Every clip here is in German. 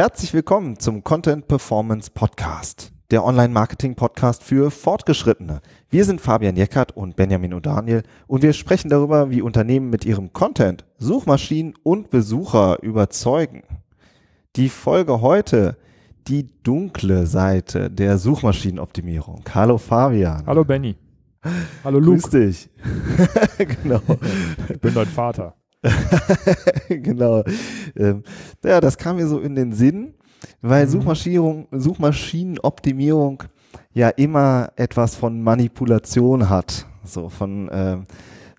Herzlich willkommen zum Content Performance Podcast, der Online-Marketing-Podcast für Fortgeschrittene. Wir sind Fabian Jeckert und Benjamin O'Daniel und wir sprechen darüber, wie Unternehmen mit ihrem Content Suchmaschinen und Besucher überzeugen. Die Folge heute, die dunkle Seite der Suchmaschinenoptimierung. Hallo Fabian. Hallo Benny. Hallo Luke. Grüß dich. genau. Ich bin dein Vater. genau. Ähm, ja, das kam mir so in den Sinn, weil Mhm. Suchmaschinierung, Suchmaschinenoptimierung ja immer etwas von Manipulation hat. So von ähm,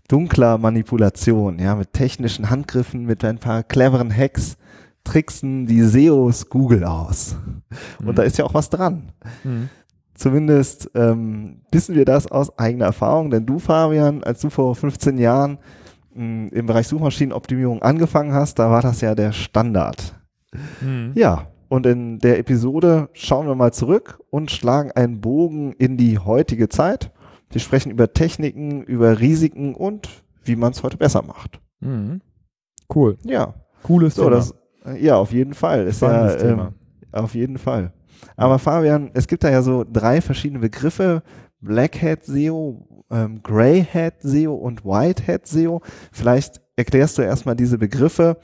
dunkler Manipulation, ja, mit technischen Handgriffen, mit ein paar cleveren Hacks tricksen die SEOs Google aus. Und Mhm. da ist ja auch was dran. Mhm. Zumindest ähm, wissen wir das aus eigener Erfahrung, denn du, Fabian, als du vor 15 Jahren mh, im Bereich Suchmaschinenoptimierung angefangen hast, da war das ja der Standard. Mhm. Ja, und in der Episode schauen wir mal zurück und schlagen einen Bogen in die heutige Zeit. Wir sprechen über Techniken, über Risiken und wie man es heute besser macht. Mhm. Cool. Ja, Cooles so Thema. das, ja, auf jeden Fall. Ist ja, ähm, Thema. auf jeden Fall. Aber Fabian, es gibt da ja so drei verschiedene Begriffe. Black Hat SEO, ähm, Grey Hat SEO und White Hat SEO. Vielleicht erklärst du erstmal diese Begriffe,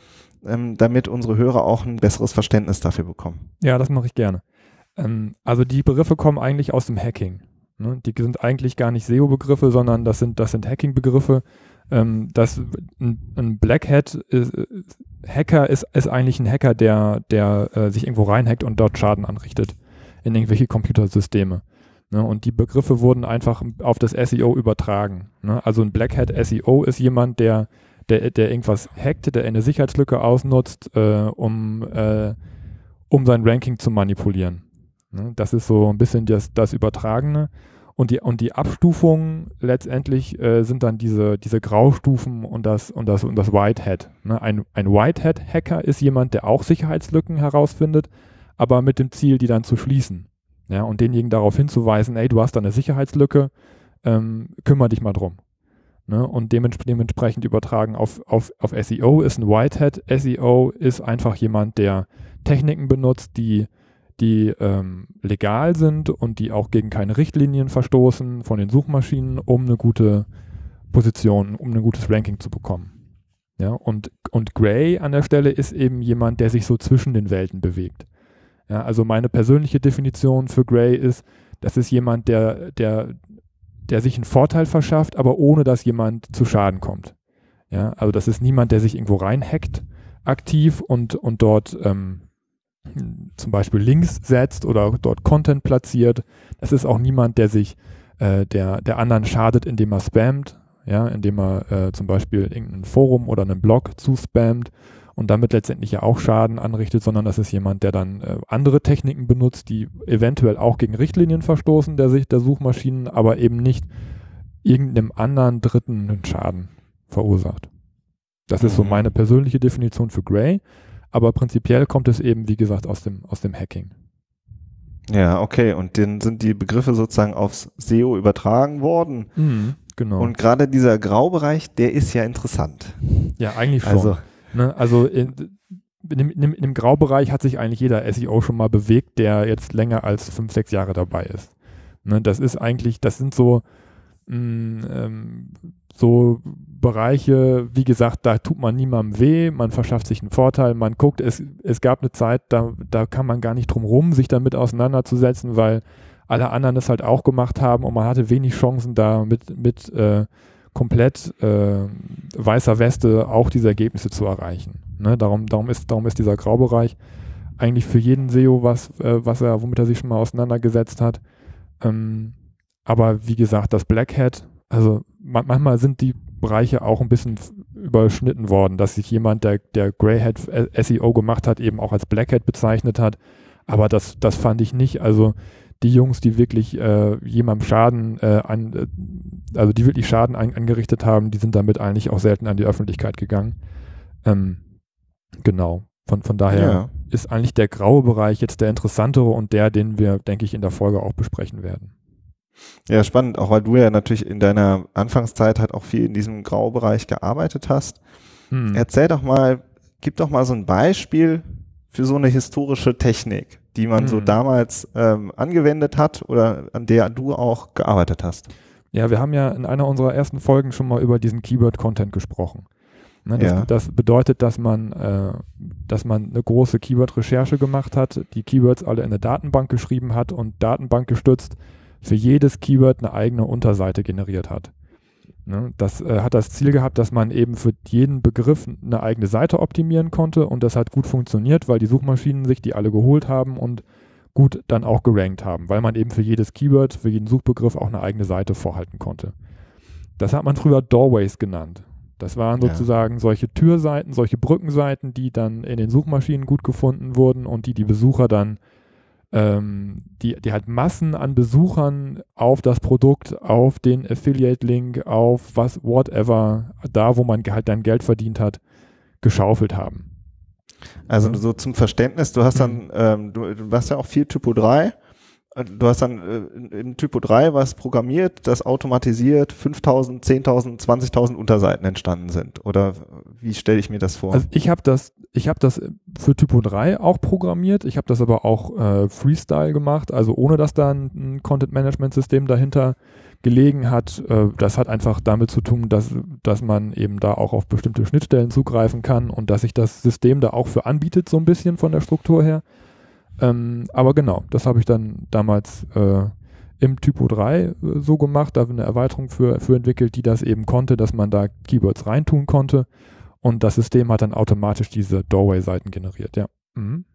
ähm, damit unsere Hörer auch ein besseres Verständnis dafür bekommen. Ja, das mache ich gerne. Ähm, also die Begriffe kommen eigentlich aus dem Hacking. Ne? Die sind eigentlich gar nicht SEO-Begriffe, sondern das sind, das sind Hacking-Begriffe. Ähm, das, ein, ein Black Hat ist, Hacker ist, ist eigentlich ein Hacker, der, der äh, sich irgendwo reinhackt und dort Schaden anrichtet in irgendwelche Computersysteme. Ne? Und die Begriffe wurden einfach auf das SEO übertragen. Ne? Also ein Black Hat SEO ist jemand, der, der, der irgendwas hackt, der eine Sicherheitslücke ausnutzt, äh, um, äh, um sein Ranking zu manipulieren. Ne? Das ist so ein bisschen das, das Übertragene. Und die, und die Abstufungen letztendlich äh, sind dann diese, diese Graustufen und das, und das, und das Whitehead. Ne? Ein, ein Whitehead-Hacker ist jemand, der auch Sicherheitslücken herausfindet, aber mit dem Ziel, die dann zu schließen. Ja, und denjenigen darauf hinzuweisen, ey, du hast da eine Sicherheitslücke, ähm, kümmere dich mal drum. Ne? Und dements dementsprechend übertragen auf, auf, auf SEO ist ein Whitehead. SEO ist einfach jemand, der Techniken benutzt, die die ähm, legal sind und die auch gegen keine Richtlinien verstoßen von den Suchmaschinen, um eine gute Position, um ein gutes Ranking zu bekommen. Ja, und, und Gray an der Stelle ist eben jemand, der sich so zwischen den Welten bewegt. Ja, also meine persönliche Definition für Gray ist, das ist jemand, der, der, der sich einen Vorteil verschafft, aber ohne dass jemand zu Schaden kommt. Ja, also das ist niemand, der sich irgendwo reinhackt aktiv und, und dort ähm, zum Beispiel Links setzt oder dort Content platziert. Das ist auch niemand, der sich äh, der, der anderen schadet, indem er spammt, ja, indem er äh, zum Beispiel irgendein Forum oder einen Blog zuspammt und damit letztendlich ja auch Schaden anrichtet, sondern das ist jemand, der dann äh, andere Techniken benutzt, die eventuell auch gegen Richtlinien verstoßen der Sicht der Suchmaschinen, aber eben nicht irgendeinem anderen Dritten einen Schaden verursacht. Das ist so Mhm. meine persönliche Definition für Gray. Aber prinzipiell kommt es eben, wie gesagt, aus dem, aus dem Hacking. Ja, okay. Und dann sind die Begriffe sozusagen aufs SEO übertragen worden. Genau. Und gerade dieser Graubereich, der ist ja interessant. ja, eigentlich schon. Also, ne? also in, in, dem, in, in dem Graubereich hat sich eigentlich jeder SEO schon mal bewegt, der jetzt länger als fünf, sechs Jahre dabei ist. Ne? Das ist eigentlich, das sind so, mh, ähm, so Bereiche, wie gesagt, da tut man niemandem weh, man verschafft sich einen Vorteil, man guckt, es, es gab eine Zeit, da, da kann man gar nicht drum rum, sich damit auseinanderzusetzen, weil alle anderen es halt auch gemacht haben und man hatte wenig Chancen, da mit, mit äh, komplett äh, weißer Weste auch diese Ergebnisse zu erreichen. Ne? Darum, darum, ist, darum ist dieser Graubereich eigentlich für jeden SEO was, äh, was er, womit er sich schon mal auseinandergesetzt hat. Ähm, aber wie gesagt, das Black Hat, also ma manchmal sind die Bereiche auch ein bisschen überschnitten worden, dass sich jemand, der, der Grey Hat SEO gemacht hat, eben auch als Black Hat bezeichnet hat. Aber das, das fand ich nicht. Also die Jungs, die wirklich äh, jemandem Schaden äh, an, äh, also die wirklich Schaden an, angerichtet haben, die sind damit eigentlich auch selten an die Öffentlichkeit gegangen. Ähm, genau. Von, von daher ja. ist eigentlich der graue Bereich jetzt der interessantere und der, den wir, denke ich, in der Folge auch besprechen werden. Ja, spannend, auch weil du ja natürlich in deiner Anfangszeit halt auch viel in diesem Graubereich gearbeitet hast. Hm. Erzähl doch mal, gib doch mal so ein Beispiel für so eine historische Technik, die man so Mhm. damals ähm, angewendet hat oder an der du auch gearbeitet hast? Ja, wir haben ja in einer unserer ersten Folgen schon mal über diesen Keyword-Content gesprochen. Ne, das, Ja. das bedeutet, dass man, äh, dass man eine große Keyword-Recherche gemacht hat, die Keywords alle in eine Datenbank geschrieben hat und Datenbank gestützt für jedes Keyword eine eigene Unterseite generiert hat. Ne, das äh, hat das Ziel gehabt, dass man eben für jeden Begriff eine eigene Seite optimieren konnte und das hat gut funktioniert, weil die Suchmaschinen sich die alle geholt haben und gut dann auch gerankt haben, weil man eben für jedes Keyword, für jeden Suchbegriff auch eine eigene Seite vorhalten konnte. Das hat man früher Doorways genannt. Das waren Ja. sozusagen solche Türseiten, solche Brückenseiten, die dann in den Suchmaschinen gut gefunden wurden und die die Besucher dann, ähm, die, die halt Massen an Besuchern auf das Produkt, auf den Affiliate-Link, auf was, whatever, da wo man halt dann Geld verdient hat, geschaufelt haben. Also Mhm. so zum Verständnis, du hast dann, ähm, du, du warst ja auch viel Typo 3. Äh, Du hast dann äh, in, in Typo 3 was programmiert, das automatisiert 5000, 10.000, 20.000 Unterseiten entstanden sind. Oder wie stelle ich mir das vor? Also ich habe das, ich habe das für Typo 3 auch programmiert. Ich habe das aber auch äh, Freestyle gemacht, also ohne dass da ein, ein Content Management System dahinter gelegen hat. Äh, das hat einfach damit zu tun, dass, dass man eben da auch auf bestimmte Schnittstellen zugreifen kann und dass sich das System da auch für anbietet, so ein bisschen von der Struktur her. Ähm, aber genau, das habe ich dann damals äh, im Typo 3 äh, so gemacht, da eine Erweiterung für, für entwickelt, die das eben konnte, dass man da Keywords reintun konnte. Und das System hat dann automatisch diese Doorway-Seiten generiert, ja. Mhm.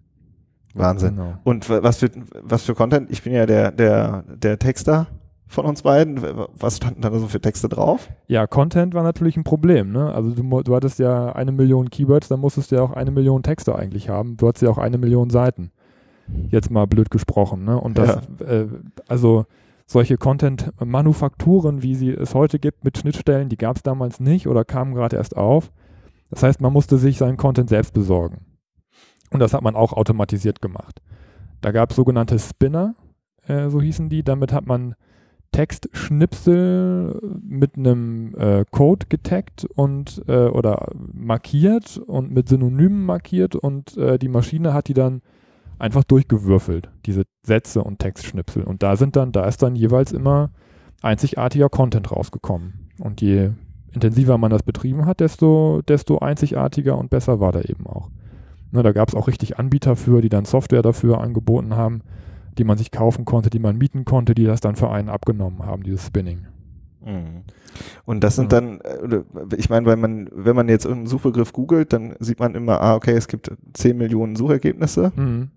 Wahnsinn. Genau. Und was für, was für Content? Ich bin ja der, der, der Texter von uns beiden. Was standen da so für Texte drauf? Ja, Content war natürlich ein Problem, ne? Also du, du hattest ja eine Million Keywords, dann musstest du ja auch eine Million Texte eigentlich haben. Du hattest ja auch eine Million Seiten. Jetzt mal blöd gesprochen, ne? Und das, äh, also solche Content-Manufakturen, wie sie es heute gibt mit Schnittstellen, die gab es damals nicht oder kamen gerade erst auf. Das heißt, man musste sich seinen Content selbst besorgen. Und das hat man auch automatisiert gemacht. Da gab es sogenannte Spinner, äh, so hießen die. Damit hat man Textschnipsel mit einem äh, Code getaggt und äh, oder markiert und mit Synonymen markiert und äh, die Maschine hat die dann einfach durchgewürfelt, diese Sätze und Textschnipsel. Und da sind dann, da ist dann jeweils immer einzigartiger Content rausgekommen. Und je intensiver man das betrieben hat, desto, desto einzigartiger und besser war der eben auch. Ne, da gab es auch richtig Anbieter für, die dann Software dafür angeboten haben, die man sich kaufen konnte, die man mieten konnte, die das dann für einen abgenommen haben, dieses Spinning. Mhm. Und das sind dann, äh, ich meine, wenn man, wenn man jetzt irgendeinen Suchbegriff googelt, dann sieht man immer, ah, okay, es gibt 10 Millionen Suchergebnisse Mhm.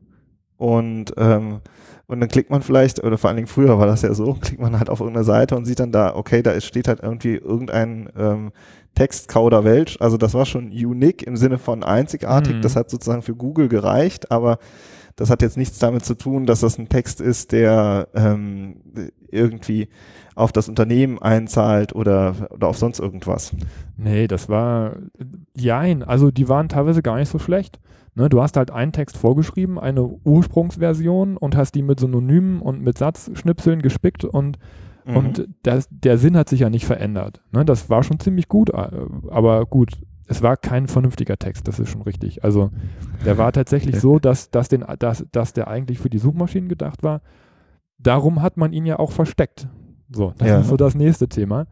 und, ähm, und dann klickt man vielleicht, oder vor allen Dingen früher war das ja so, klickt man halt auf irgendeine Seite und sieht dann da, okay, da steht halt irgendwie irgendein ähm, Text Kauderwelsch, also das war schon unique im Sinne von einzigartig, Mhm. das hat sozusagen für Google gereicht, aber das hat jetzt nichts damit zu tun, dass das ein Text ist, der ähm, irgendwie auf das Unternehmen einzahlt oder, oder auf sonst irgendwas. Nee, das war, jein, also die waren teilweise gar nicht so schlecht. Ne, du hast halt einen Text vorgeschrieben, eine Ursprungsversion und hast die mit Synonymen und mit Satzschnipseln gespickt und, Mhm. und das, der Sinn hat sich ja nicht verändert. Ne, das war schon ziemlich gut, äh, aber gut, es war kein vernünftiger Text, das ist schon richtig. Also der war tatsächlich so, dass, dass, den, dass, dass der eigentlich für die Suchmaschinen gedacht war. Darum hat man ihn ja auch versteckt. So, das Ja. ist so das nächste Thema.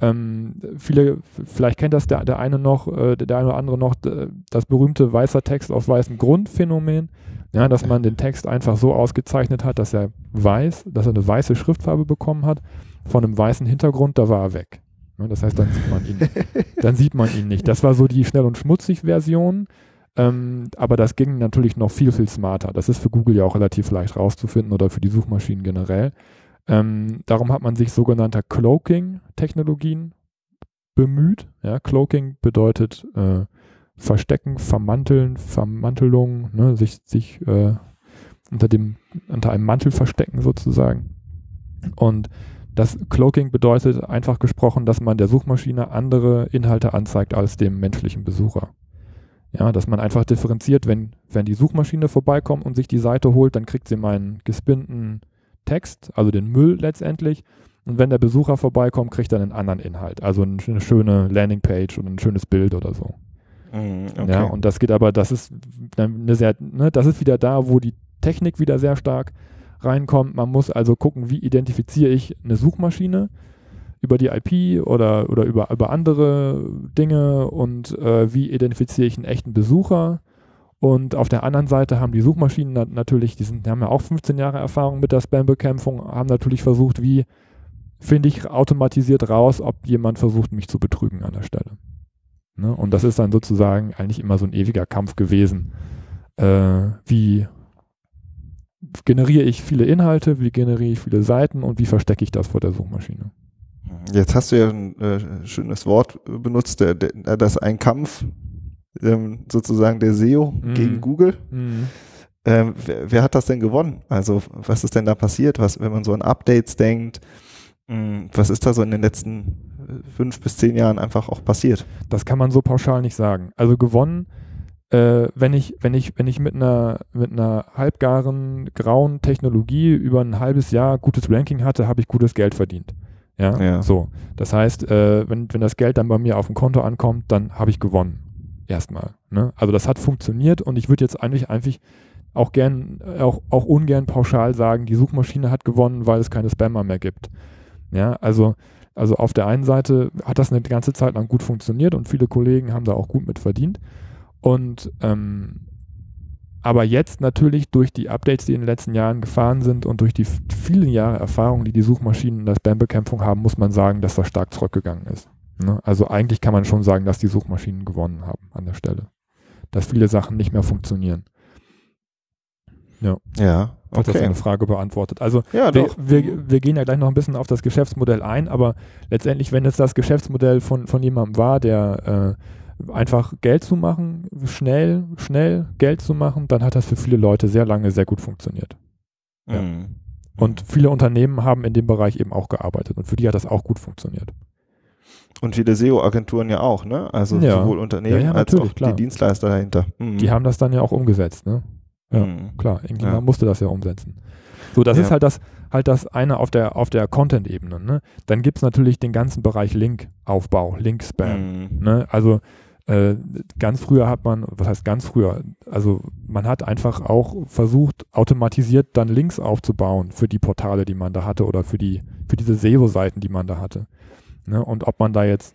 Ähm, viele, vielleicht kennt das der, der eine noch, äh, der eine oder andere noch, das berühmte weißer Text auf weißem Grund Phänomen. Ja, dass man den Text einfach so ausgezeichnet hat, dass er weiß, dass er eine weiße Schriftfarbe bekommen hat, von einem weißen Hintergrund, da war er weg. Ne, das heißt, dann sieht man ihn, dann sieht man ihn nicht. Das war so die schnell und schmutzig Version. Ähm, aber das ging natürlich noch viel, viel smarter. Das ist für Google ja auch relativ leicht rauszufinden oder für die Suchmaschinen generell. Ähm, darum hat man sich sogenannter Cloaking-Technologien bemüht. Ja, Cloaking bedeutet äh, Verstecken, Vermanteln, Vermantelung, ne, sich, sich äh, unter, dem, unter einem Mantel verstecken sozusagen. Und das Cloaking bedeutet einfach gesprochen, dass man der Suchmaschine andere Inhalte anzeigt als dem menschlichen Besucher. Ja, dass man einfach differenziert, wenn, wenn die Suchmaschine vorbeikommt und sich die Seite holt, dann kriegt sie meinen gespinnten Text, also den Müll letztendlich. Und wenn der Besucher vorbeikommt, kriegt er einen anderen Inhalt, also eine schöne Landingpage oder ein schönes Bild oder so. Mhm, okay. Ja, und das geht aber, das ist eine sehr, ne, das ist wieder da, wo die Technik wieder sehr stark reinkommt. Man muss also gucken, wie identifiziere ich eine Suchmaschine über die IP oder, oder über, über andere Dinge und äh, wie identifiziere ich einen echten Besucher. Und auf der anderen Seite haben die Suchmaschinen nat natürlich, die, sind, die haben ja auch 15 Jahre Erfahrung mit der Spam-Bekämpfung, haben natürlich versucht, wie finde ich automatisiert raus, ob jemand versucht, mich zu betrügen an der Stelle. Ne? Und das ist dann sozusagen eigentlich immer so ein ewiger Kampf gewesen. Äh, wie generiere ich viele Inhalte, wie generiere ich viele Seiten und wie verstecke ich das vor der Suchmaschine? Jetzt hast du ja ein äh, schönes Wort benutzt, der, der, das ist ein Kampf ähm, sozusagen der SEO Mhm. gegen Google. Mhm. Ähm, wer, wer hat das denn gewonnen? Also was ist denn da passiert? Was, wenn man so an Updates denkt, mh, was ist da so in den letzten äh, fünf bis zehn Jahren einfach auch passiert? Das kann man so pauschal nicht sagen. Also gewonnen, äh, wenn ich, wenn ich, wenn ich mit einer, mit einer halbgaren grauen Technologie über ein halbes Jahr gutes Ranking hatte, habe ich gutes Geld verdient. Ja, Ja. so. Das heißt, äh, wenn, wenn das Geld dann bei mir auf dem Konto ankommt, dann habe ich gewonnen. Erstmal. Ne? Also das hat funktioniert und ich würde jetzt eigentlich einfach auch gern, auch, auch ungern pauschal sagen, die Suchmaschine hat gewonnen, weil es keine Spammer mehr gibt. Ja, also, also auf der einen Seite hat das eine ganze Zeit lang gut funktioniert und viele Kollegen haben da auch gut mit verdient. Und ähm, aber jetzt natürlich durch die Updates, die in den letzten Jahren gefahren sind und durch die vielen Jahre Erfahrung, die die Suchmaschinen in der Spam-Bekämpfung haben, muss man sagen, dass das stark zurückgegangen ist. Ne? Also eigentlich kann man schon sagen, dass die Suchmaschinen gewonnen haben an der Stelle. Dass viele Sachen nicht mehr funktionieren. Ja, Hat das okay. eine Frage beantwortet. Also Ja, wir, wir, wir gehen ja gleich noch ein bisschen auf das Geschäftsmodell ein, aber letztendlich, wenn es das Geschäftsmodell von, von jemandem war, der äh, einfach Geld zu machen, schnell, schnell Geld zu machen, dann hat das für viele Leute sehr lange sehr gut funktioniert. ja. Mhm. Und viele Unternehmen haben in dem Bereich eben auch gearbeitet und für die hat das auch gut funktioniert. Und viele SEO-Agenturen ja auch, ne? Also Ja. sowohl Unternehmen Ja, als auch klar. die Dienstleister dahinter. Mhm. Die haben das dann ja auch umgesetzt, ne? ja. Mhm. Klar, irgendjemand musste das ja umsetzen. So, das ist halt das, halt das eine auf der, auf der Content-Ebene. Ne? Dann gibt es natürlich den ganzen Bereich Link-Aufbau, Link-Spam. Mhm. Ne? Also äh, ganz früher hat man, was heißt ganz früher? Also man hat einfach auch versucht, automatisiert dann Links aufzubauen für die Portale, die man da hatte oder für die, für diese SEO-Seiten, die man da hatte. Ne? Und ob man da jetzt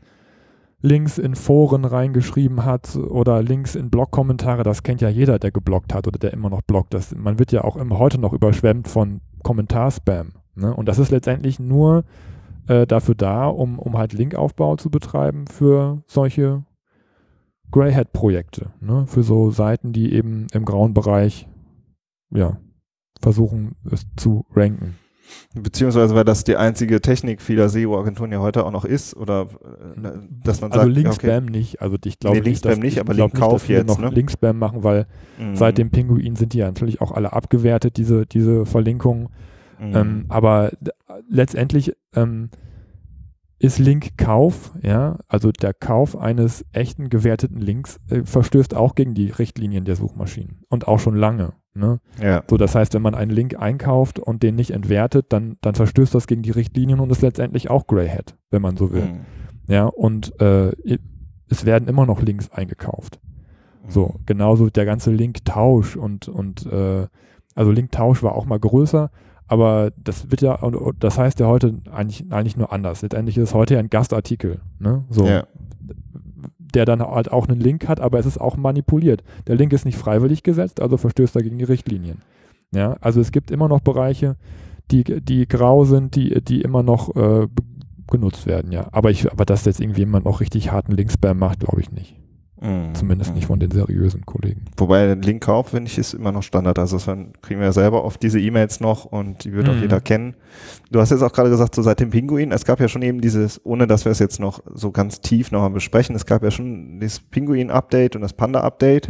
Links in Foren reingeschrieben hat oder Links in Blog-Kommentare, das kennt ja jeder, der geblockt hat oder der immer noch bloggt. Das, man wird ja auch immer heute noch überschwemmt von Kommentarspam. Ne? Und das ist letztendlich nur äh, dafür da, um, um halt Linkaufbau zu betreiben für solche Greyhead-Projekte, ne? für so Seiten, die eben im grauen Bereich ja, versuchen, es zu ranken. Beziehungsweise, weil das die einzige Technik vieler SEO-Agenturen ja heute auch noch ist, oder äh, dass man also sagt, ja, Link-Spam nicht, also ich glaube Nee, nicht, dass, nicht, ich aber Linkkauf jetzt, noch ne? Link-Spam machen, weil Mhm. seit dem Pinguin sind die ja natürlich auch alle abgewertet, diese, diese Verlinkungen. Mhm. Ähm, aber letztendlich ähm, ist Linkkauf, ja, also der Kauf eines echten gewerteten Links äh, verstößt auch gegen die Richtlinien der Suchmaschinen und auch schon lange. Ne? ja. So, das heißt, wenn man einen Link einkauft und den nicht entwertet, dann, dann verstößt das gegen die Richtlinien und ist letztendlich auch Greyhead, wenn man so will. Mhm. Ja, und äh, es werden immer noch Links eingekauft. So, genauso der ganze Linktausch und, und äh, also Linktausch war auch mal größer, aber das wird ja, das heißt ja heute eigentlich, eigentlich nur anders. Letztendlich ist es heute ja ein Gastartikel, ne? So, Ja. der dann halt auch einen Link hat, aber es ist auch manipuliert. Der Link ist nicht freiwillig gesetzt, also verstößt er gegen die Richtlinien. Ja, also es gibt immer noch Bereiche, die, die grau sind, die, die immer noch äh, genutzt werden, ja. Aber ich, aber dass jetzt irgendwie jemand noch richtig harten Linkspam macht, glaube ich nicht. Mhm. Zumindest nicht von den seriösen Kollegen. Wobei der Linkkauf, finde ich, ist immer noch Standard. Also das dann kriegen wir ja selber oft diese E-Mails noch und die wird auch Mhm. jeder kennen. Du hast jetzt auch gerade gesagt, so seit dem Pinguin, es gab ja schon eben dieses, ohne dass wir es jetzt noch so ganz tief nochmal besprechen, es gab ja schon dieses Pinguin-Update und das Panda-Update,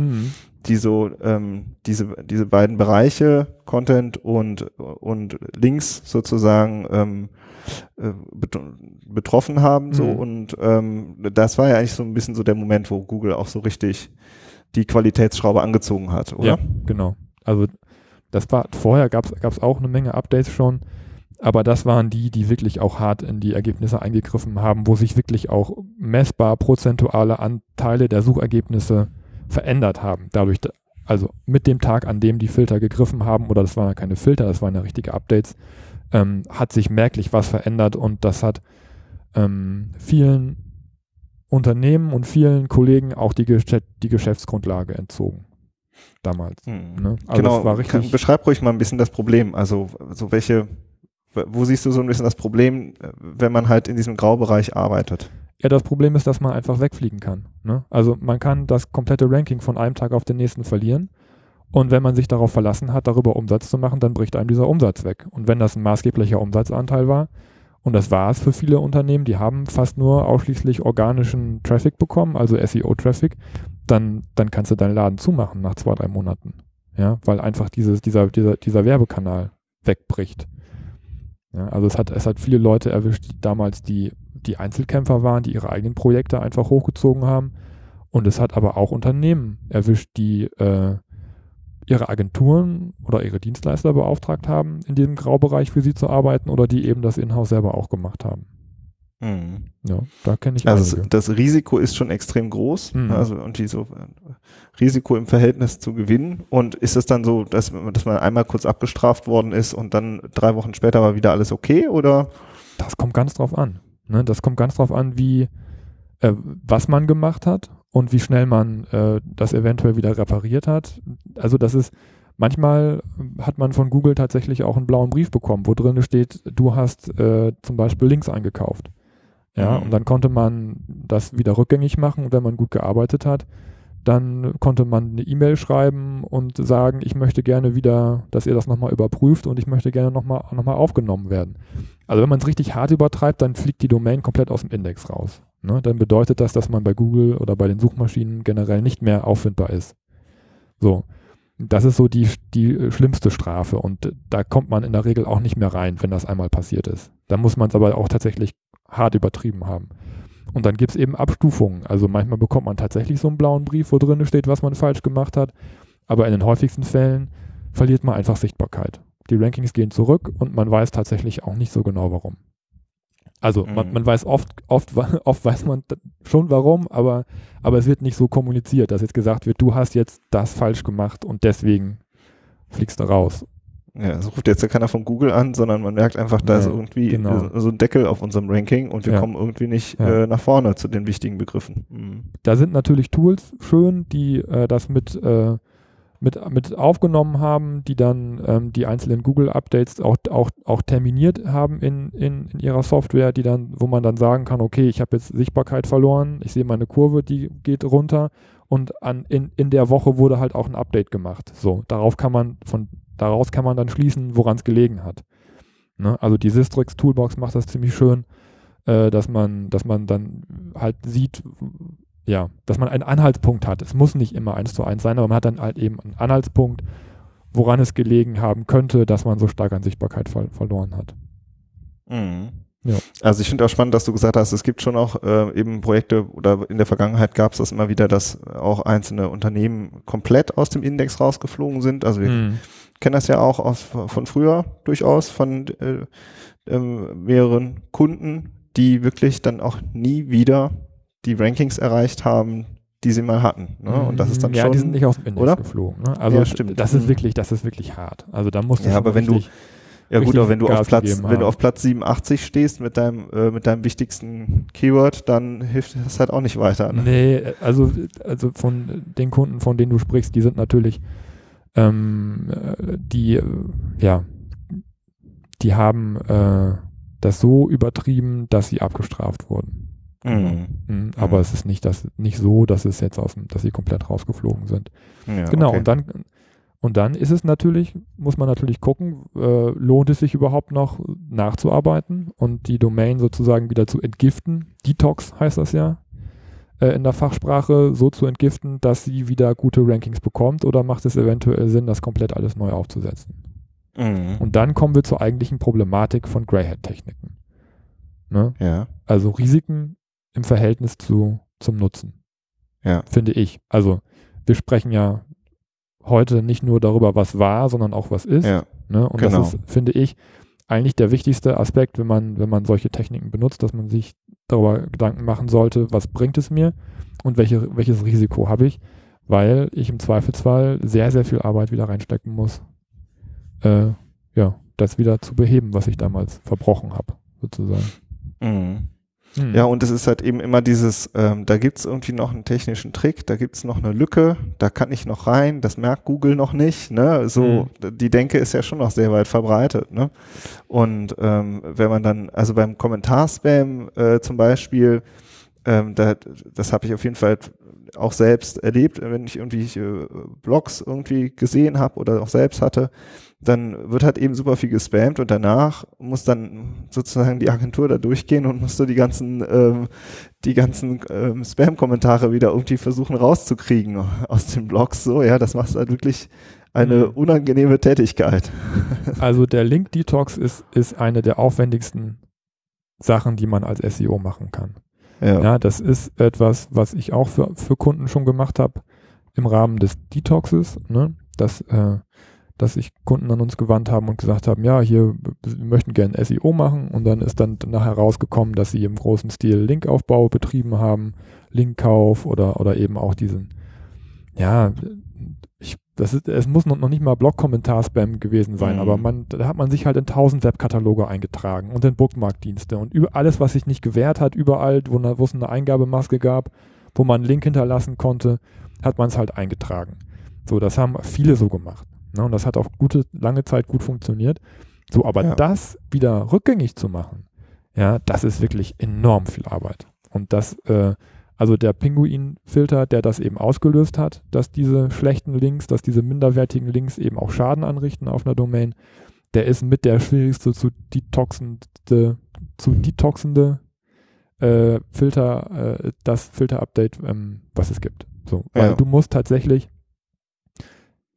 die so ähm, diese, diese beiden Bereiche, Content und, und Links sozusagen ähm, äh, betroffen haben. So Mhm. und ähm, das war ja eigentlich so ein bisschen so der Moment, wo Google auch so richtig die Qualitätsschraube angezogen hat, oder? Ja, genau. Also das war vorher gab es auch eine Menge Updates schon, aber das waren die, die wirklich auch hart in die Ergebnisse eingegriffen haben, wo sich wirklich auch messbar prozentuale Anteile der Suchergebnisse verändert haben. Dadurch, also mit dem Tag, an dem die Filter gegriffen haben, oder das waren ja keine Filter, das waren ja richtige Updates, ähm, hat sich merklich was verändert und das hat ähm, vielen Unternehmen und vielen Kollegen auch die, Gesch die Geschäftsgrundlage entzogen. Damals. Hm. Ne? Also genau, war richtig, beschreib ruhig mal ein bisschen das Problem. Also, so welche, wo siehst du so ein bisschen das Problem, wenn man halt in diesem Graubereich arbeitet? Ja, das Problem ist, dass man einfach wegfliegen kann. Ne? Also man kann das komplette Ranking von einem Tag auf den nächsten verlieren. Und wenn man sich darauf verlassen hat, darüber Umsatz zu machen, dann bricht einem dieser Umsatz weg. Und wenn das ein maßgeblicher Umsatzanteil war, und das war es für viele Unternehmen, die haben fast nur ausschließlich organischen Traffic bekommen, also SEO-Traffic, dann, dann kannst du deinen Laden zumachen nach zwei, drei Monaten. Ja, weil einfach dieses, dieser, dieser, dieser Werbekanal wegbricht. Ja, also es hat, es hat viele Leute erwischt, die damals die, die Einzelkämpfer waren, die ihre eigenen Projekte einfach hochgezogen haben. Und es hat aber auch Unternehmen erwischt, die äh, ihre Agenturen oder ihre Dienstleister beauftragt haben, in diesem Graubereich für sie zu arbeiten oder die eben das Inhouse selber auch gemacht haben. Mhm. Ja, da kenne ich Also einige. das Risiko ist schon extrem groß, mhm. also und die so äh, Risiko im Verhältnis zu gewinnen. Und ist es dann so, dass, dass man einmal kurz abgestraft worden ist und dann drei Wochen später war wieder alles okay oder? Das kommt ganz drauf an. Ne? Das kommt ganz drauf an, wie äh, was man gemacht hat und wie schnell man äh, das eventuell wieder repariert hat. Also das ist, manchmal hat man von Google tatsächlich auch einen blauen Brief bekommen, wo drin steht, du hast äh, zum Beispiel Links eingekauft. Ja, mhm. und dann konnte man das wieder rückgängig machen, wenn man gut gearbeitet hat. Dann konnte man eine E-Mail schreiben und sagen, ich möchte gerne wieder, dass ihr das nochmal überprüft und ich möchte gerne nochmal noch mal aufgenommen werden. Also wenn man es richtig hart übertreibt, dann fliegt die Domain komplett aus dem Index raus. Ne? Dann bedeutet das, dass man bei Google oder bei den Suchmaschinen generell nicht mehr auffindbar ist. So. Das ist so die, die schlimmste Strafe und da kommt man in der Regel auch nicht mehr rein, wenn das einmal passiert ist. Da muss man es aber auch tatsächlich hart übertrieben haben. Und dann gibt es eben Abstufungen. Also manchmal bekommt man tatsächlich so einen blauen Brief, wo drin steht, was man falsch gemacht hat. Aber in den häufigsten Fällen verliert man einfach Sichtbarkeit. Die Rankings gehen zurück und man weiß tatsächlich auch nicht so genau warum. Also mhm. man, man, weiß oft, oft, oft weiß man schon warum, aber, aber es wird nicht so kommuniziert, dass jetzt gesagt wird, du hast jetzt das falsch gemacht und deswegen fliegst du raus. Ja, es ruft jetzt ja keiner von Google an, sondern man merkt einfach, da ist irgendwie genau. so ein Deckel auf unserem Ranking und wir ja. kommen irgendwie nicht ja. äh, nach vorne zu den wichtigen Begriffen. Mhm. Da sind natürlich Tools schön, die äh, das mit, äh, mit, mit aufgenommen haben, die dann ähm, die einzelnen Google-Updates auch, auch, auch terminiert haben in, in, in ihrer Software, die dann, wo man dann sagen kann, okay, ich habe jetzt Sichtbarkeit verloren, ich sehe meine Kurve, die geht runter und an, in, in der Woche wurde halt auch ein Update gemacht. So, darauf kann man von daraus kann man dann schließen, woran es gelegen hat. Ne? Also die Sistrix Toolbox macht das ziemlich schön, äh, dass man, dass man dann halt sieht, ja, dass man einen Anhaltspunkt hat. Es muss nicht immer eins zu eins sein, aber man hat dann halt eben einen Anhaltspunkt, woran es gelegen haben könnte, dass man so stark an Sichtbarkeit ver verloren hat. Mhm. Ja. Also ich finde auch spannend, dass du gesagt hast, es gibt schon auch äh, eben Projekte oder in der Vergangenheit gab es das immer wieder, dass auch einzelne Unternehmen komplett aus dem Index rausgeflogen sind. Also wir mhm. kennen das ja auch aus, von früher durchaus von äh, äh, mehreren Kunden, die wirklich dann auch nie wieder die Rankings erreicht haben, die sie mal hatten. Ne? Und das ist dann ja, schon. Ja, die sind nicht aus dem Index oder? geflogen. Ne? Also ja, stimmt. das ist mhm. wirklich, das ist wirklich hart. Also da musst du ja, aber wenn du ja gut, aber wenn du auf Platz, wenn du auf Platz 87 stehst mit deinem, äh, mit deinem wichtigsten Keyword, dann hilft das halt auch nicht weiter. Ne? Nee, also, also von den Kunden, von denen du sprichst, die sind natürlich, ähm, äh, die, äh, ja, die haben äh, das so übertrieben, dass sie abgestraft wurden. Mhm. Mhm, aber mhm. es ist nicht, das, nicht so, dass es jetzt aus dem, dass sie komplett rausgeflogen sind. Ja, genau, okay. und dann und dann ist es natürlich, muss man natürlich gucken, äh, lohnt es sich überhaupt noch nachzuarbeiten und die Domain sozusagen wieder zu entgiften. Detox heißt das ja äh, in der Fachsprache, so zu entgiften, dass sie wieder gute Rankings bekommt oder macht es eventuell Sinn, das komplett alles neu aufzusetzen. Mhm. Und dann kommen wir zur eigentlichen Problematik von Greyhead-Techniken. Ne? Ja. Also Risiken im Verhältnis zu, zum Nutzen. Ja. Finde ich. Also wir sprechen ja heute nicht nur darüber, was war, sondern auch was ist. Ja, ne? Und genau. das ist, finde ich, eigentlich der wichtigste Aspekt, wenn man, wenn man solche Techniken benutzt, dass man sich darüber Gedanken machen sollte, was bringt es mir und welche, welches Risiko habe ich, weil ich im Zweifelsfall sehr, sehr viel Arbeit wieder reinstecken muss, äh, ja, das wieder zu beheben, was ich damals verbrochen habe, sozusagen. Mhm. Hm. Ja, und es ist halt eben immer dieses, ähm, da gibt's irgendwie noch einen technischen Trick, da gibt's noch eine Lücke, da kann ich noch rein, das merkt Google noch nicht. Ne? So, hm. die Denke ist ja schon noch sehr weit verbreitet. Ne? Und ähm, wenn man dann, also beim Kommentarspam äh, zum Beispiel, ähm, da, das habe ich auf jeden Fall auch selbst erlebt, wenn ich irgendwie äh, Blogs irgendwie gesehen habe oder auch selbst hatte, dann wird halt eben super viel gespammt und danach muss dann sozusagen die Agentur da durchgehen und musst du die ganzen, ähm, die ganzen ähm, Spam-Kommentare wieder irgendwie versuchen rauszukriegen aus den Blogs. So, ja, das macht halt wirklich eine mhm. unangenehme Tätigkeit. Also der Link-Detox ist, ist eine der aufwendigsten Sachen, die man als SEO machen kann. Ja. ja, das ist etwas, was ich auch für, für Kunden schon gemacht habe im Rahmen des Detoxes, ne? dass, äh, dass sich Kunden an uns gewandt haben und gesagt haben, ja, hier, wir möchten gerne SEO machen und dann ist dann nachher rausgekommen, dass sie im großen Stil Linkaufbau betrieben haben, Linkkauf oder, oder eben auch diesen, ja, ich, das ist, es muss noch, noch nicht mal Blog-Kommentar-Spam gewesen sein, mhm. aber man, da hat man sich halt in tausend Webkataloge eingetragen und in Bookmark-Dienste und über alles, was sich nicht gewährt hat, überall, wo, wo es eine Eingabemaske gab, wo man einen Link hinterlassen konnte, hat man es halt eingetragen. So, das haben viele so gemacht. Ne? Und das hat auch gute, lange Zeit gut funktioniert. So, aber ja. das wieder rückgängig zu machen, ja, das ist wirklich enorm viel Arbeit. Und das, äh, also der Pinguin-Filter, der das eben ausgelöst hat, dass diese schlechten Links, dass diese minderwertigen Links eben auch Schaden anrichten auf einer Domain, der ist mit der schwierigste zu detoxende, zu detoxende äh, Filter, äh, das Filter-Update, ähm, was es gibt. So, weil ja. du musst tatsächlich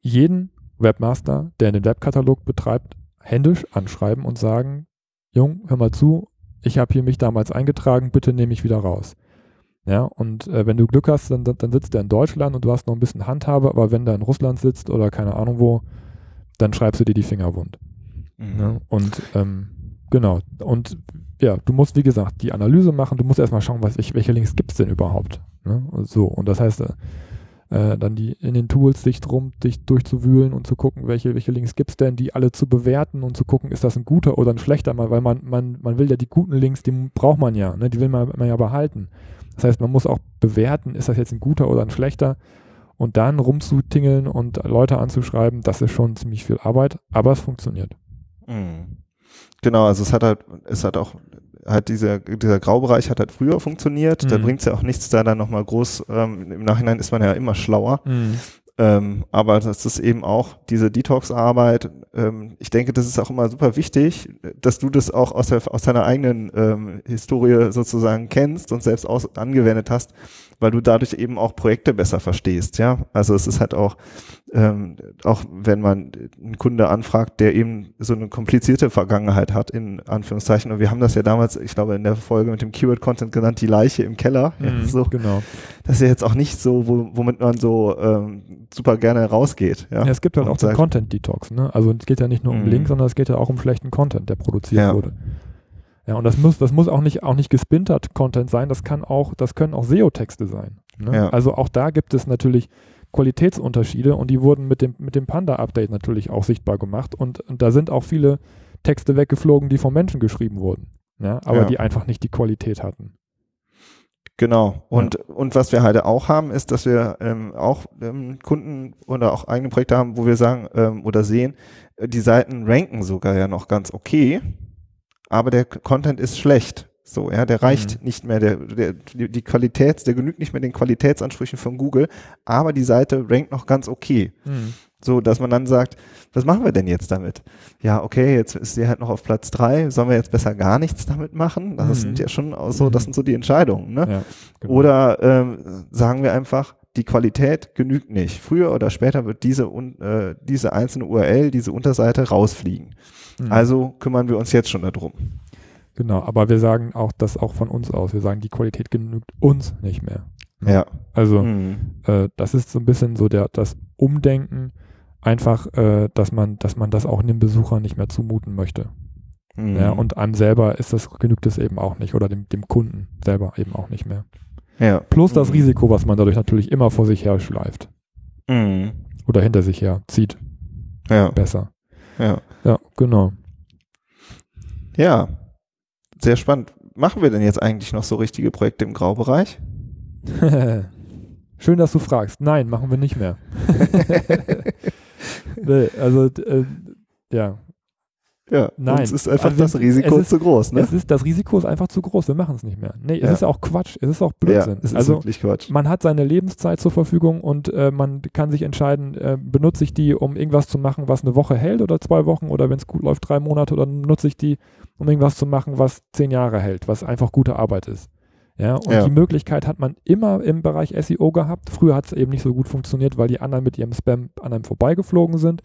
jeden Webmaster, der den Webkatalog betreibt, händisch anschreiben und sagen, Jung, hör mal zu, ich habe hier mich damals eingetragen, bitte nehme ich wieder raus. Ja, und äh, wenn du Glück hast, dann, dann sitzt er in Deutschland und du hast noch ein bisschen Handhabe, aber wenn der in Russland sitzt oder keine Ahnung wo, dann schreibst du dir die Finger wund. Mhm. Ja, und ähm, genau, und ja, du musst, wie gesagt, die Analyse machen, du musst erstmal schauen, was ich, welche Links gibt es denn überhaupt. Ne? So, und das heißt, äh, dann die in den Tools sich drum, dich durchzuwühlen und zu gucken, welche, welche Links gibt es denn, die alle zu bewerten und zu gucken, ist das ein guter oder ein schlechter, weil man, man, man will ja die guten Links, die braucht man ja, ne? die will man, man ja behalten. Das heißt, man muss auch bewerten, ist das jetzt ein guter oder ein schlechter. Und dann rumzutingeln und Leute anzuschreiben, das ist schon ziemlich viel Arbeit, aber es funktioniert. Mhm. Genau, also es hat halt, es hat auch halt dieser, dieser Graubereich hat halt früher funktioniert. Mhm. Da bringt es ja auch nichts, da dann nochmal groß, ähm, im Nachhinein ist man ja immer schlauer. Mhm. Ähm, aber das ist eben auch diese Detox-Arbeit. Ähm, ich denke, das ist auch immer super wichtig, dass du das auch aus, der, aus deiner eigenen ähm, Historie sozusagen kennst und selbst aus, angewendet hast, weil du dadurch eben auch Projekte besser verstehst. Ja, also es ist halt auch ähm, auch wenn man einen Kunde anfragt, der eben so eine komplizierte Vergangenheit hat, in Anführungszeichen. Und wir haben das ja damals, ich glaube, in der Folge mit dem Keyword-Content genannt, die Leiche im Keller. Mhm, ja, so. Genau. Das ist ja jetzt auch nicht so, wo, womit man so ähm, super gerne rausgeht. Ja, ja es gibt halt auch den Content-Detox. Ne? Also es geht ja nicht nur um mhm. Links, sondern es geht ja auch um schlechten Content, der produziert ja. wurde. Ja, und das muss, das muss auch nicht, auch nicht gespintert Content sein, das kann auch, das können auch SEO-Texte sein. Ne? Ja. Also auch da gibt es natürlich Qualitätsunterschiede und die wurden mit dem, mit dem Panda-Update natürlich auch sichtbar gemacht und, und, da sind auch viele Texte weggeflogen, die vom Menschen geschrieben wurden, ja, aber ja. die einfach nicht die Qualität hatten. Genau. Und, ja. und was wir halt auch haben, ist, dass wir ähm, auch ähm, Kunden oder auch eigene Projekte haben, wo wir sagen ähm, oder sehen, äh, die Seiten ranken sogar ja noch ganz okay, aber der Content ist schlecht. So, ja, der reicht mhm. nicht mehr, der, der, die Qualität, der genügt nicht mehr den Qualitätsansprüchen von Google, aber die Seite rankt noch ganz okay. Mhm. So, dass man dann sagt, was machen wir denn jetzt damit? Ja, okay, jetzt ist sie halt noch auf Platz drei, sollen wir jetzt besser gar nichts damit machen? Das mhm. sind ja schon so, das mhm. sind so die Entscheidungen, ne? Ja, genau. Oder ähm, sagen wir einfach, die Qualität genügt nicht. Früher oder später wird diese, äh, diese einzelne URL, diese Unterseite rausfliegen. Mhm. Also kümmern wir uns jetzt schon darum. Genau, aber wir sagen auch das auch von uns aus. Wir sagen, die Qualität genügt uns nicht mehr. Ja. Also mhm. äh, das ist so ein bisschen so der das Umdenken, einfach, äh, dass man, dass man das auch dem Besucher nicht mehr zumuten möchte. Mhm. Ja, und einem selber ist das, genügt es eben auch nicht oder dem, dem Kunden selber eben auch nicht mehr. Ja. Plus das Mhm. Risiko, was man dadurch natürlich immer vor sich her schleift Mhm. oder hinter sich her zieht, Ja, besser. ja. Ja, genau. Ja, sehr spannend. Machen wir denn jetzt eigentlich noch so richtige Projekte im Graubereich? Schön, dass du fragst. Nein, machen wir nicht mehr. nee, also, äh, ja, Ja, Nein. uns ist einfach Also das es Risiko ist- zu groß, ne? es ist, das Risiko ist einfach zu groß. Wir machen es nicht mehr. Nee, es Ja. ist auch Quatsch. Es ist auch ja, Blödsinn. es ist also, wirklich Quatsch. man hat seine Lebenszeit zur Verfügung und äh, man kann sich entscheiden, äh, benutze ich die, um irgendwas zu machen, was eine Woche hält oder zwei Wochen oder wenn es gut läuft, drei Monate oder nutze ich die, um irgendwas zu machen, was zehn Jahre hält, was einfach gute Arbeit ist. Ja, und Ja. die Möglichkeit hat man immer im Bereich SEO gehabt. Früher hat es eben nicht so gut funktioniert, weil die anderen mit ihrem Spam an einem vorbeigeflogen sind.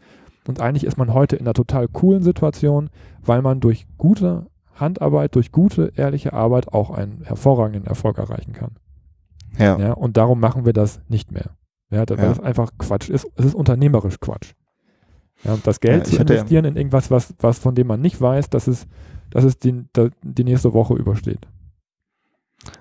Und eigentlich ist man heute in einer total coolen Situation, weil man durch gute Handarbeit, durch gute, ehrliche Arbeit auch einen hervorragenden Erfolg erreichen kann. Ja, Ja, und darum machen wir das nicht mehr. Ja, weil Ja. das einfach Quatsch ist. Es ist unternehmerisch Quatsch. Ja, und das Geld Ja, zu investieren in irgendwas, was, was von dem man nicht weiß, dass es, dass es die, die nächste Woche übersteht.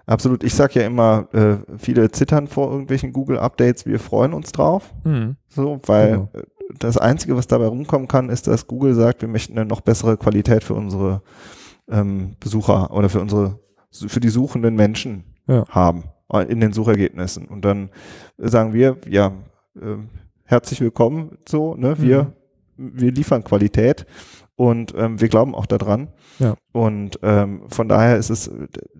absolut. Ich sag ja immer, äh, viele zittern vor irgendwelchen Google-Updates. Wir freuen uns drauf. Mhm. So, weil Genau. Äh, das Einzige, was dabei rumkommen kann, ist, dass Google sagt, wir möchten eine noch bessere Qualität für unsere ähm, Besucher oder für unsere, für die suchenden Menschen Ja. haben äh, in den Suchergebnissen. Und dann sagen wir, ja, ähm, herzlich willkommen, so, ne, wir, wir liefern Qualität und ähm, wir glauben auch daran. Ja. Und ähm, von daher ist es,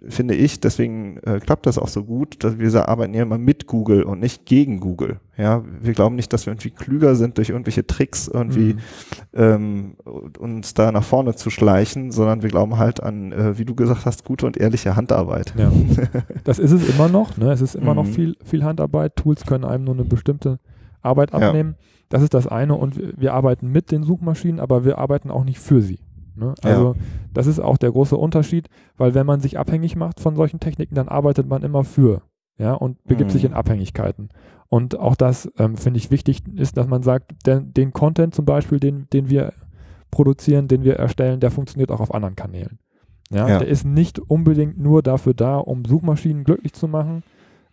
finde ich, deswegen äh, klappt das auch so gut, dass wir arbeiten ja immer mit Google und nicht gegen Google. Ja, wir glauben nicht, dass wir irgendwie klüger sind durch irgendwelche Tricks irgendwie Mhm. ähm, uns da nach vorne zu schleichen, sondern wir glauben halt an, äh, wie du gesagt hast, gute und ehrliche Handarbeit. Ja. Das ist es immer noch. Ne? Es ist immer noch Mhm. viel, viel Handarbeit. Tools können einem nur eine bestimmte Arbeit Ja. abnehmen. Das ist das eine. Und wir, arbeiten mit den Suchmaschinen, aber wir arbeiten auch nicht für sie. Ne? Ja. Also das ist auch der große Unterschied, weil wenn man sich abhängig macht von solchen Techniken, dann arbeitet man immer für. Ja, und begibt Mhm. sich in Abhängigkeiten. Und auch das ähm, finde ich wichtig ist, dass man sagt, der, den Content zum Beispiel, den, den wir produzieren, den wir erstellen, der funktioniert auch auf anderen Kanälen. Ja, Ja. der ist nicht unbedingt nur dafür da, um Suchmaschinen glücklich zu machen.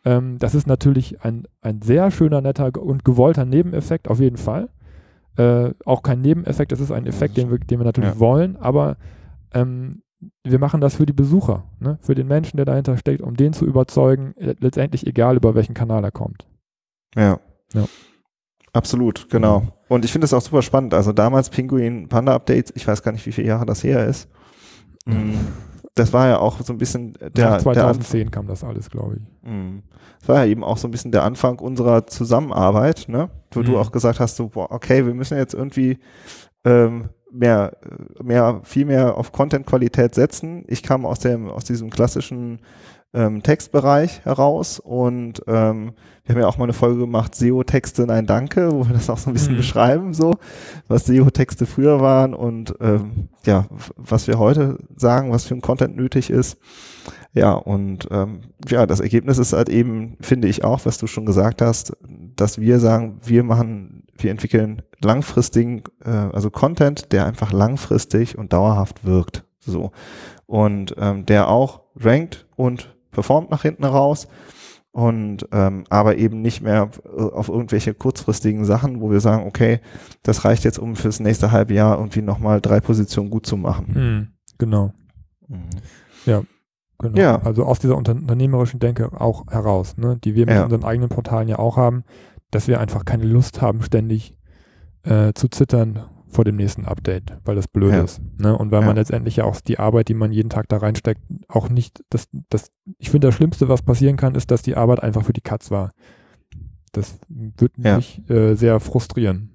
Ähm, das ist natürlich ein, ein sehr schöner, netter und gewollter Nebeneffekt, auf jeden Fall. Äh, auch kein Nebeneffekt, das ist ein Effekt, den wir, den wir natürlich Ja. wollen, aber ähm, wir machen das für die Besucher, ne? für den Menschen, der dahinter steckt, um den zu überzeugen, letztendlich egal, über welchen Kanal er kommt. Ja. Ja. Absolut, genau. Und ich finde es auch super spannend. Also damals Pinguin Panda Updates, ich weiß gar nicht, wie viele Jahre das her ist. Mm, Das war ja auch so ein bisschen der, Nach der Anfang. 2010 kam das alles, glaube ich. Mm. Das war ja eben auch so ein bisschen der Anfang unserer Zusammenarbeit, ne? Wo du Mhm. auch gesagt hast, so, boah, okay, wir müssen jetzt irgendwie ähm, mehr, mehr, viel mehr auf Content-Qualität setzen. Ich kam aus dem, aus diesem klassischen ähm, Textbereich heraus und ähm, wir haben ja auch mal eine Folge gemacht, SEO-Texte, nein, danke, wo wir das auch so ein bisschen Mhm. beschreiben, so, was SEO-Texte früher waren und ähm, ja, was wir heute sagen, was für ein Content nötig ist. Ja, und ähm, ja, das Ergebnis ist halt eben, finde ich auch, was du schon gesagt hast, dass wir sagen, wir machen, wir entwickeln langfristigen, äh, also Content, der einfach langfristig und dauerhaft wirkt. So. Und ähm, der auch rankt und performt nach hinten raus. Und ähm, aber eben nicht mehr auf irgendwelche kurzfristigen Sachen, wo wir sagen, okay, das reicht jetzt, um fürs nächste halbe Jahr irgendwie nochmal drei Positionen gut zu machen. Mhm. Genau. Genau. Ja. Also aus dieser unter unternehmerischen Denke auch heraus, ne, die wir mit Ja. unseren eigenen Portalen ja auch haben, dass wir einfach keine Lust haben, ständig äh, zu zittern vor dem nächsten Update, weil das blöd Ja. ist. Ne? Und weil Ja. man letztendlich ja auch die Arbeit, die man jeden Tag da reinsteckt, auch nicht, das, das, ich finde, das Schlimmste, was passieren kann, ist, dass die Arbeit einfach für die Katz war. Das wird Ja. mich äh, sehr frustrieren.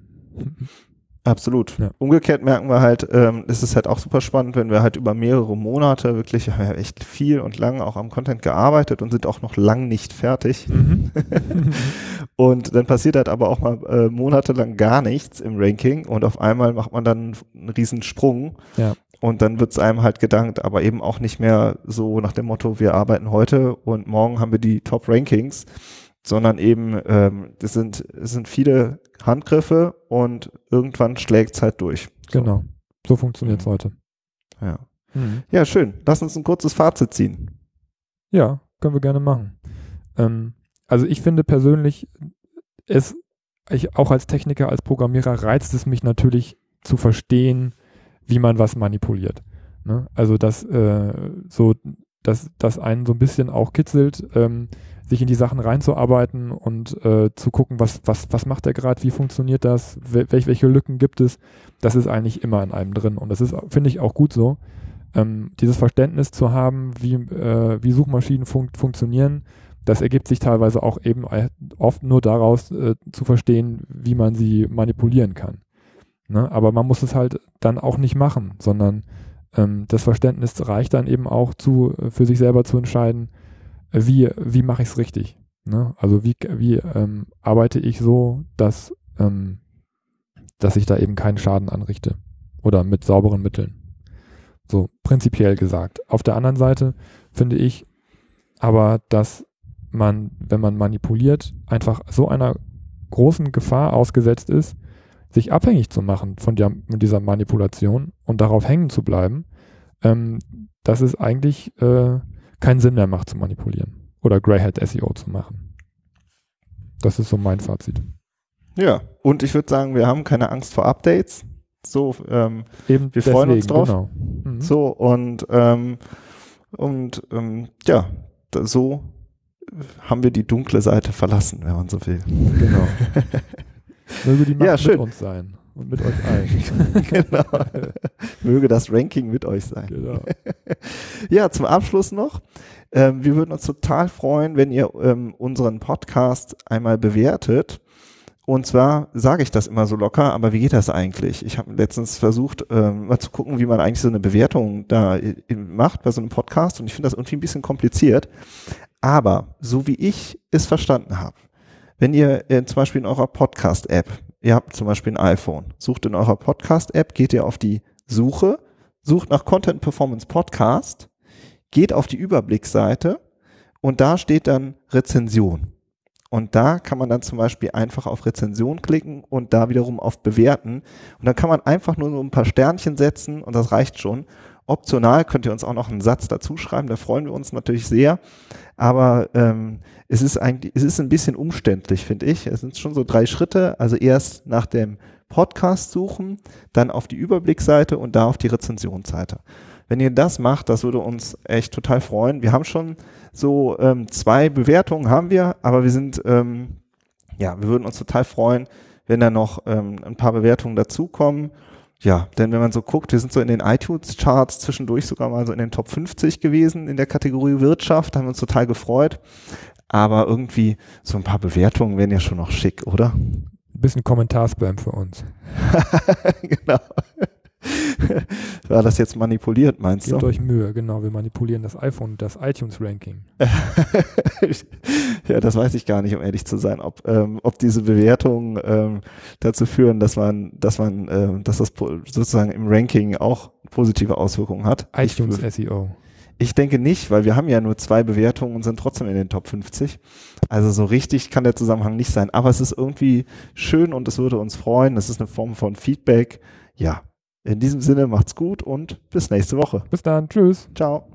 Absolut. Ja. Umgekehrt merken wir halt, ähm, es ist halt auch super spannend, wenn wir halt über mehrere Monate wirklich, haben ja echt viel und lange auch am Content gearbeitet und sind auch noch lang nicht fertig. Mhm. Und dann passiert halt aber auch mal äh, monatelang gar nichts im Ranking und auf einmal macht man dann einen riesen Sprung. Ja. Und dann wird es einem halt gedankt, aber eben auch nicht mehr so nach dem Motto, wir arbeiten heute und morgen haben wir die Top-Rankings, sondern eben, ähm, das sind, es sind viele Handgriffe und irgendwann schlägt es halt durch. So. Genau. So funktioniert es Mhm. heute. Ja. Mhm. ja, schön. Lass uns ein kurzes Fazit ziehen. Ja, können wir gerne machen. Ähm, also ich finde persönlich, es, ich auch als Techniker, als Programmierer reizt es mich natürlich zu verstehen, wie man was manipuliert. Ne? Also dass äh, so, dass das einen so ein bisschen auch kitzelt, ähm, sich in die Sachen reinzuarbeiten und äh, zu gucken, was, was, was macht er gerade, wie funktioniert das, wel welche Lücken gibt es, das ist eigentlich immer in einem drin. Und das ist, finde ich, auch gut so. Ähm, dieses Verständnis zu haben, wie, äh, wie Suchmaschinen fun funktionieren, das ergibt sich teilweise auch eben oft nur daraus äh, zu verstehen, wie man sie manipulieren kann. Ne? Aber man muss es halt dann auch nicht machen, sondern ähm, das Verständnis reicht dann eben auch zu, äh, für sich selber zu entscheiden, wie, wie mache ich es richtig. Ne? Also wie, wie ähm, arbeite ich so, dass, ähm, dass ich da eben keinen Schaden anrichte oder mit sauberen Mitteln. So prinzipiell gesagt. Auf der anderen Seite finde ich aber, dass man, wenn man manipuliert, einfach so einer großen Gefahr ausgesetzt ist, sich abhängig zu machen von der, dieser Manipulation und darauf hängen zu bleiben, ähm, dass es eigentlich äh, keinen Sinn mehr macht zu manipulieren oder Greyhead SEO zu machen. Das ist so mein Fazit. Ja, und ich würde sagen, wir haben keine Angst vor Updates. So, ähm, Eben wir deswegen, freuen uns drauf. Genau. Mhm. So, und, ähm, und ähm, ja, so haben wir die dunkle Seite verlassen, wenn man so will. Genau. Möge die Macht ja, schön. mit uns sein und mit euch allen. genau. Möge das Ranking mit euch sein. Genau. ja, zum Abschluss noch. Ähm, wir würden uns total freuen, wenn ihr ähm, unseren Podcast einmal bewertet. Und zwar sage ich das immer so locker, aber wie geht das eigentlich? Ich habe letztens versucht, ähm, mal zu gucken, wie man eigentlich so eine Bewertung da macht bei so einem Podcast und ich finde das irgendwie ein bisschen kompliziert. Aber so wie ich es verstanden habe, wenn ihr äh, zum Beispiel in eurer Podcast-App, ihr habt zum Beispiel ein iPhone, sucht in eurer Podcast-App, geht ihr auf die Suche, sucht nach Content Performance Podcast, geht auf die Überblicksseite und da steht dann Rezension. Und da kann man dann zum Beispiel einfach auf Rezension klicken und da wiederum auf Bewerten. Und dann kann man einfach nur so ein paar Sternchen setzen und das reicht schon. Optional könnt ihr uns auch noch einen Satz dazu schreiben, da freuen wir uns natürlich sehr. Aber ähm, es ist eigentlich, es ist ein bisschen umständlich, finde ich. Es sind schon so drei Schritte. Also erst nach dem Podcast suchen, dann auf die Überblicksseite und da auf die Rezensionsseite. Wenn ihr das macht, das würde uns echt total freuen. Wir haben schon so ähm, zwei Bewertungen haben wir, aber wir sind, ähm, ja, wir würden uns total freuen, wenn da noch ähm, ein paar Bewertungen dazukommen. Ja, denn wenn man so guckt, wir sind so in den iTunes-Charts zwischendurch sogar mal so in den Top 50 gewesen in der Kategorie Wirtschaft, haben wir uns total gefreut. Aber irgendwie so ein paar Bewertungen wären ja schon noch schick, oder? Ein bisschen Kommentarspam für uns. genau. War das jetzt manipuliert, meinst Gebt du? euch Mühe, genau. Wir manipulieren das iPhone und das iTunes-Ranking. ja, das weiß ich gar nicht, um ehrlich zu sein, ob, ähm, ob diese Bewertungen ähm, dazu führen, dass man, dass man, ähm, dass das sozusagen im Ranking auch positive Auswirkungen hat. iTunes ich, SEO. Ich denke nicht, weil wir haben ja nur zwei Bewertungen und sind trotzdem in den Top 50. Also so richtig kann der Zusammenhang nicht sein. Aber es ist irgendwie schön und es würde uns freuen. Es ist eine Form von Feedback. Ja, in diesem Sinne macht's gut und bis nächste Woche. Bis dann. Tschüss. Ciao.